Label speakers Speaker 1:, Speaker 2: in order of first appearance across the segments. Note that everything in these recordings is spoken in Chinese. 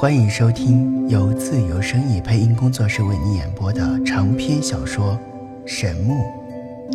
Speaker 1: 欢迎收听由自由声意配音工作室为你演播的长篇小说《神木》，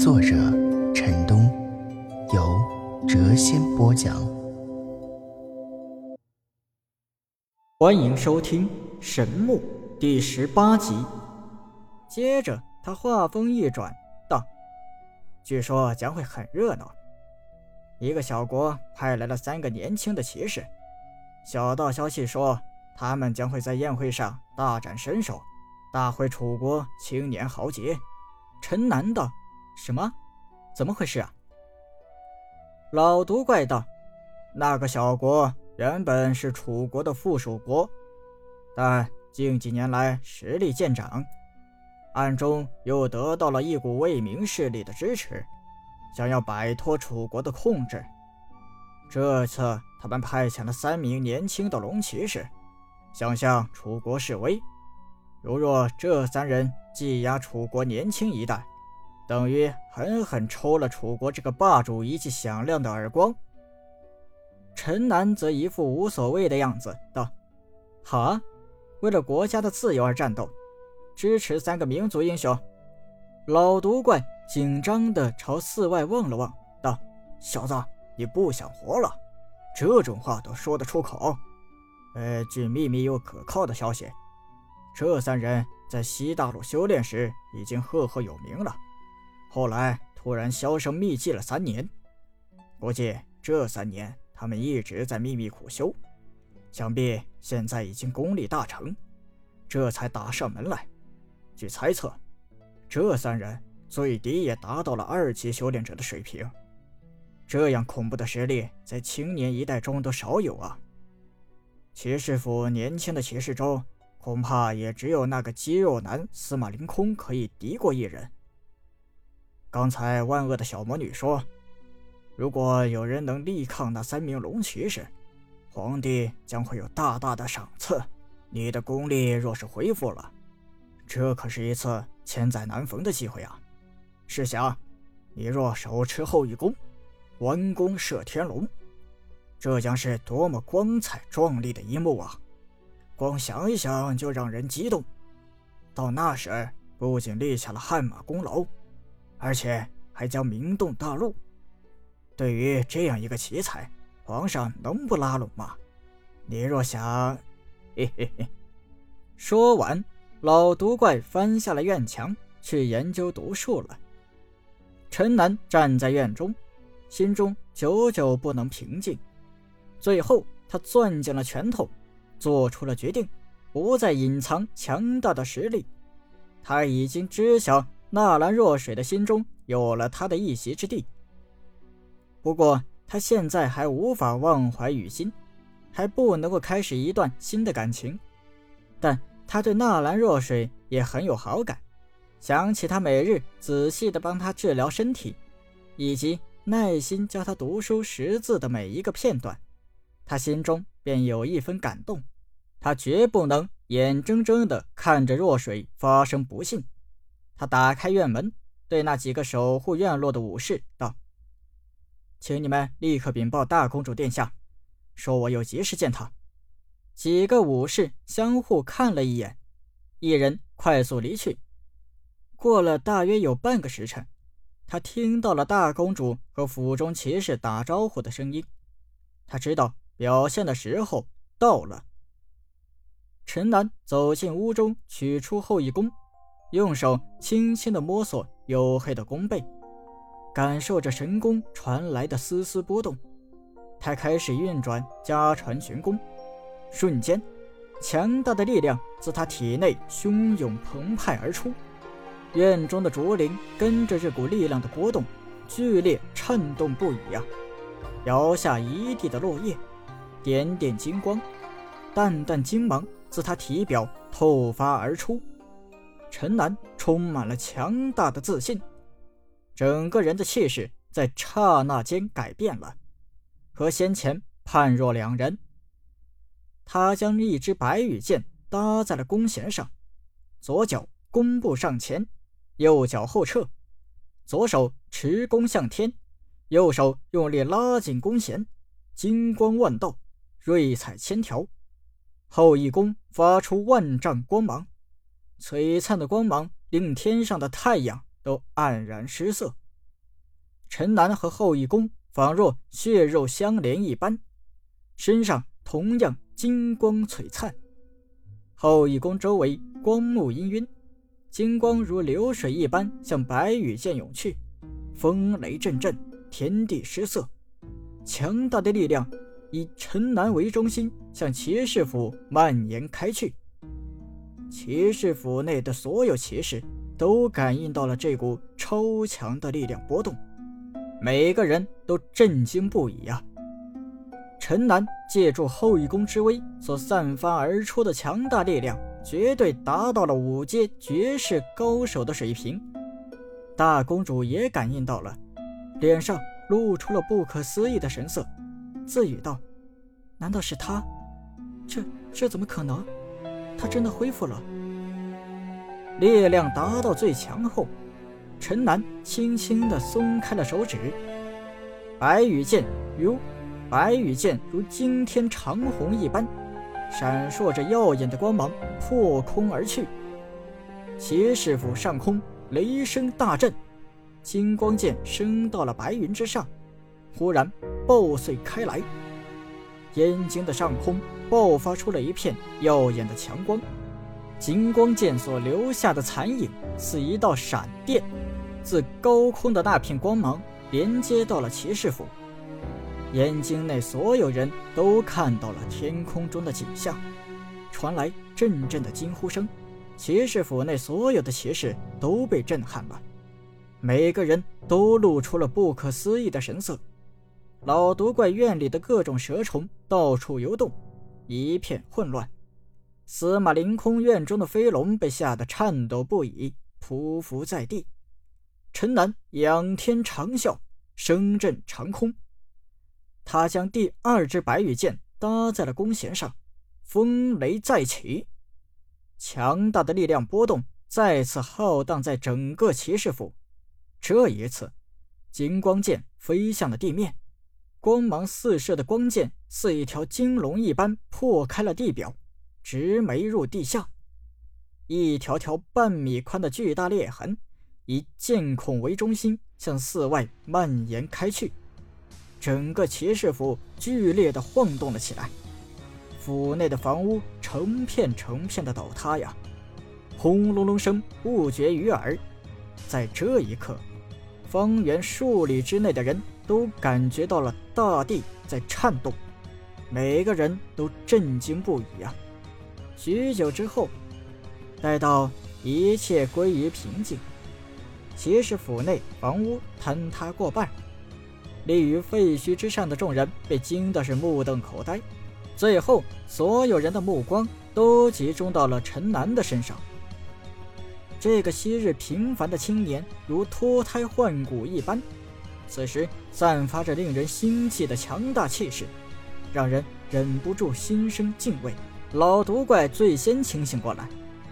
Speaker 1: 作者陈东，由谪仙播讲。
Speaker 2: 欢迎收听《神木》第十八集。接着，他话锋一转，道：“据说将会很热闹。一个小国派来了三个年轻的骑士，小道消息说。”他们将会在宴会上大展身手，大会楚国青年豪杰。陈南道：“什么？怎么回事啊？”老毒怪道：“那个小国原本是楚国的附属国，但近几年来实力渐长，暗中又得到了一股未明势力的支持，想要摆脱楚国的控制。这次他们派遣了三名年轻的龙骑士。”想向楚国示威，如若这三人技压楚国年轻一代，等于狠狠抽了楚国这个霸主一记响亮的耳光。陈南则一副无所谓的样子，道：“好啊，为了国家的自由而战斗，支持三个民族英雄。”老毒怪紧张地朝寺外望了望，道：“小子，你不想活了？这种话都说得出口？”呃，据秘密又可靠的消息，这三人在西大陆修炼时已经赫赫有名了，后来突然销声匿迹了三年，估计这三年他们一直在秘密苦修，想必现在已经功力大成，这才打上门来。据猜测，这三人最低也达到了二级修炼者的水平，这样恐怖的实力在青年一代中都少有啊。骑士府年轻的骑士中，恐怕也只有那个肌肉男司马凌空可以敌过一人。刚才万恶的小魔女说，如果有人能力抗那三名龙骑士，皇帝将会有大大的赏赐。你的功力若是恢复了，这可是一次千载难逢的机会啊！试想，你若手持后羿弓，弯弓射天龙。这将是多么光彩壮丽的一幕啊！光想一想就让人激动。到那时，不仅立下了汗马功劳，而且还将名动大陆。对于这样一个奇才，皇上能不拉拢吗？你若想，嘿嘿嘿。说完，老毒怪翻下了院墙，去研究毒术了。陈南站在院中，心中久久不能平静。最后，他攥紧了拳头，做出了决定，不再隐藏强大的实力。他已经知晓纳兰若水的心中有了他的一席之地。不过，他现在还无法忘怀于心，还不能够开始一段新的感情。但他对纳兰若水也很有好感，想起他每日仔细地帮他治疗身体，以及耐心教他读书识字的每一个片段。他心中便有一分感动，他绝不能眼睁睁地看着若水发生不幸。他打开院门，对那几个守护院落的武士道：“请你们立刻禀报大公主殿下，说我有急事见她。”几个武士相互看了一眼，一人快速离去。过了大约有半个时辰，他听到了大公主和府中骑士打招呼的声音，他知道。表现的时候到了。陈南走进屋中，取出后羿弓，用手轻轻地摸索黝黑的弓背，感受着神弓传来的丝丝波动。他开始运转家传玄功，瞬间，强大的力量自他体内汹涌澎湃而出。院中的竹林跟着这股力量的波动，剧烈颤动不已呀，摇下一地的落叶。点点金光，淡淡金芒自他体表透发而出。陈南充满了强大的自信，整个人的气势在刹那间改变了，和先前判若两人。他将一支白羽箭搭在了弓弦上，左脚弓步上前，右脚后撤，左手持弓向天，右手用力拉紧弓弦，金光万道。瑞彩千条，后羿弓发出万丈光芒，璀璨的光芒令天上的太阳都黯然失色。陈南和后羿弓仿若血肉相连一般，身上同样金光璀璨。后羿弓周围光幕氤氲，金光如流水一般向白羽剑涌去，风雷阵阵，天地失色。强大的力量以陈南为中心向骑士府蔓延开去。骑士府内的所有骑士都感应到了这股超强的力量波动。每个人都震惊不已啊！陈南借助后羿弓之威所散发而出的强大力量，绝对达到了五阶绝世高手的水平。大公主也感应到了，脸上露出了不可思议的神色，自语道：“难道是他？这这怎么可能？他真的恢复了？力量达到最强后。”陈南轻轻地松开了手指，白羽剑如白羽剑如惊天长虹一般，闪烁着耀眼的光芒，破空而去。邪师府上空雷声大震，金光剑升到了白云之上，忽然爆碎开来，眼睛的上空爆发出了一片耀眼的强光，金光剑所留下的残影似一道闪电。自高空的那片光芒连接到了骑士府，眼睛内所有人都看到了天空中的景象，传来阵阵的惊呼声。骑士府内所有的骑士都被震撼了，每个人都露出了不可思议的神色。老毒怪院里的各种蛇虫到处游动，一片混乱。司马凌空院中的飞龙被吓得颤抖不已，匍匐在地。陈南仰天长啸，声震长空。他将第二支白羽箭搭在了弓弦上，风雷再起，强大的力量波动再次浩荡在整个骑士府。这一次，金光剑飞向了地面，光芒四射的光剑似一条金龙一般破开了地表，直没入地下。一条条半米宽的巨大裂痕。以剑孔为中心向四外蔓延开去，整个骑士府剧烈的晃动了起来，府内的房屋成片成片的倒塌呀，轰隆隆声不绝于耳。在这一刻，方圆数里之内的人都感觉到了大地在颤动，每个人都震惊不已啊。许久之后，待到一切归于平静。骑士府内房屋坍塌过半，立于废墟之上的众人被惊的是目瞪口呆。最后，所有人的目光都集中到了陈南的身上。这个昔日平凡的青年如脱胎换骨一般，此时散发着令人心悸的强大气势，让人忍不住心生敬畏。老毒怪最先清醒过来，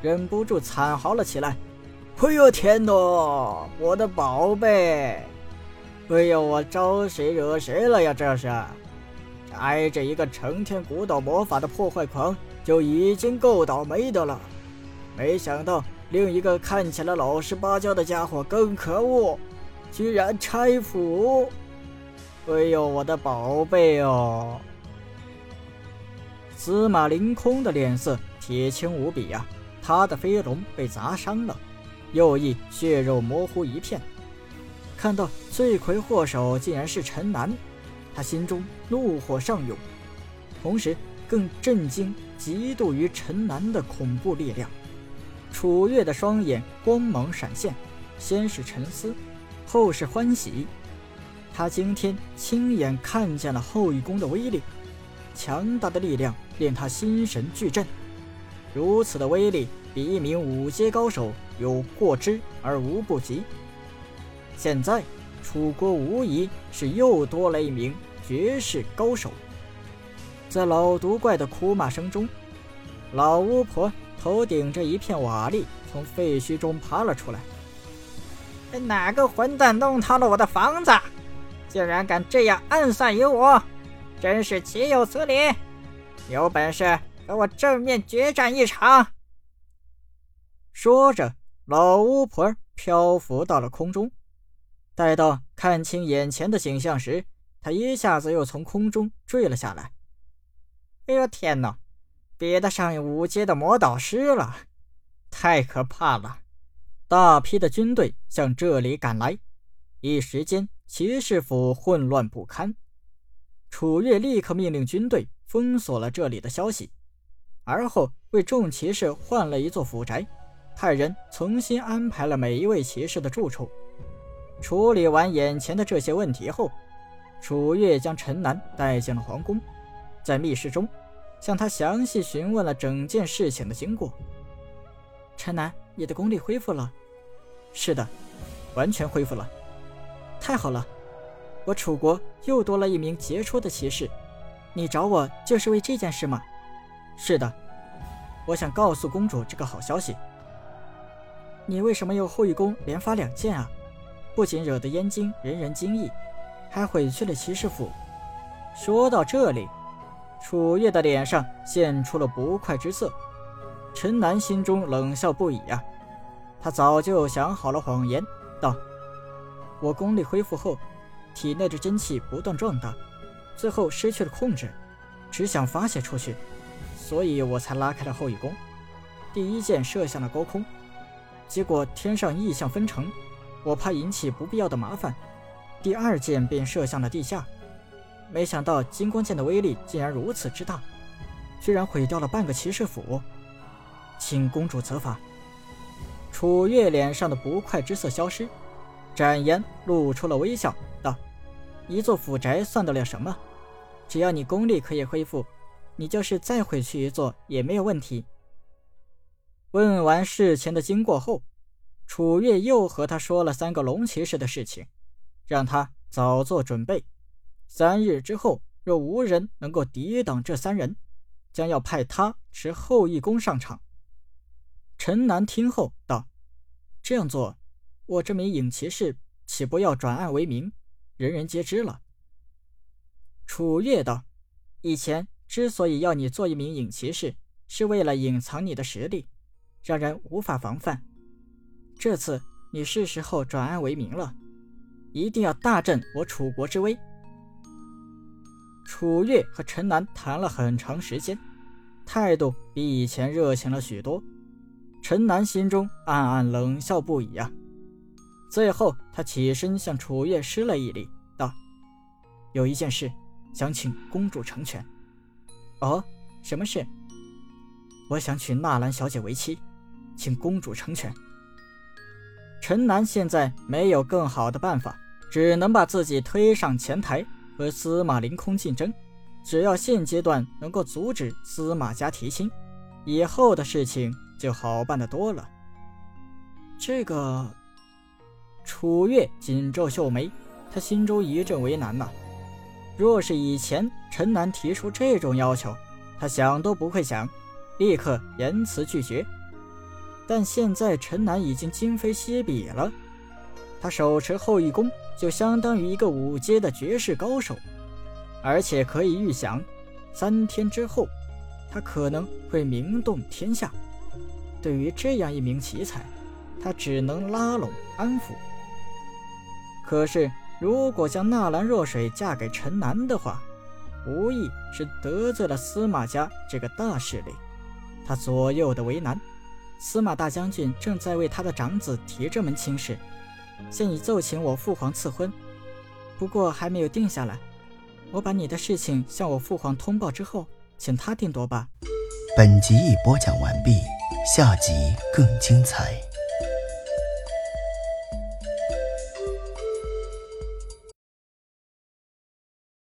Speaker 2: 忍不住惨嚎了起来。哎呦天哪！我的宝贝！哎呦，我招谁惹谁了呀？这是，挨着一个成天鼓捣魔法的破坏狂就已经够倒霉的了，没想到另一个看起来老实巴交的家伙更可恶，居然拆府！哎呦，我的宝贝哦！司马凌空的脸色铁青无比呀，他的飞龙被砸伤了。右翼血肉模糊一片，看到罪魁祸首竟然是陈南，他心中怒火上涌，同时更震惊、嫉妒于陈南的恐怖力量。楚月的双眼光芒闪现，先是沉思，后世欢喜。他今天亲眼看见了后羿弓的威力，强大的力量令他心神俱震。如此的威力，比一名五阶高手。有过之而无不及。现在，楚国无疑是又多了一名绝世高手。在老毒怪的哭骂声中，老巫婆头顶着一片瓦砾，从废墟中爬了出来。哪个混蛋弄塌了我的房子？竟然敢这样暗算于我，真是岂有此理！有本事和我正面决战一场。说着，老巫婆漂浮到了空中。待到看清眼前的景象时，她一下子又从空中坠了下来。哎呦天哪，比得上五阶的魔导师了，太可怕了！大批的军队向这里赶来，一时间骑士府混乱不堪。楚月立刻命令军队封锁了这里的消息，而后为众骑士换了一座府宅。派人重新安排了每一位骑士的住处。处理完眼前的这些问题后，楚月将陈南带进了皇宫，在密室中，向他详细询问了整件事情的经过。陈南，你的功力恢复了？是的，完全恢复了。太好了，我楚国又多了一名杰出的骑士。你找我就是为这件事吗？是的，我想告诉公主这个好消息。你为什么又后羿弓连发两箭啊？不仅惹得燕京人人惊异，还毁去了骑士府。说到这里，楚月的脸上现出了不快之色。陈南心中冷笑不已啊，他早就想好了谎言，道：“我功力恢复后，体内的真气不断壮大，最后失去了控制，只想发泄出去，所以我才拉开了后羿弓，第一箭射向了高空。”结果天上异象纷呈，我怕引起不必要的麻烦，第二箭便射向了地下。没想到金光剑的威力竟然如此之大，居然毁掉了半个骑士府，请公主责罚。楚月脸上的不快之色消失，展颜露出了微笑，道：“一座府宅算得了什么？只要你功力可以恢复，你就是再毁去一座也没有问题。”问完事情的经过后，楚月又和他说了三个龙骑士的事情，让他早做准备。三日之后，若无人能够抵挡这三人，将要派他持后羿弓上场。陈南听后道：“这样做，我这名影骑士岂不要转暗为明，人人皆知了？”楚月道：“以前之所以要你做一名影骑士，是为了隐藏你的实力。”让人无法防范。这次你是时候转暗为明了，一定要大振我楚国之威。楚月和陈南谈了很长时间，态度比以前热情了许多。陈南心中暗暗冷笑不已啊。最后，他起身向楚月施了一礼，道：“有一件事，想请公主成全。”“哦，什么事？”“我想娶纳兰小姐为妻。”请公主成全。陈南现在没有更好的办法，只能把自己推上前台和司马凌空竞争。只要现阶段能够阻止司马家提亲，以后的事情就好办得多了。这个，楚月紧皱秀眉，他心中一阵为难呐。若是以前陈南提出这种要求，他想都不会想，立刻言辞拒绝。但现在陈南已经今非昔比了，他手持后羿弓，就相当于一个五阶的绝世高手，而且可以预想，三天之后，他可能会名动天下。对于这样一名奇才，他只能拉拢安抚。可是，如果将纳兰若水嫁给陈南的话，无疑是得罪了司马家这个大势力，他左右的为难。司马大将军正在为他的长子提这门亲事，现已奏请我父皇赐婚，不过还没有定下来。我把你的事情向我父皇通报之后，请他定夺吧。
Speaker 1: 本集已播讲完毕，下集更精彩。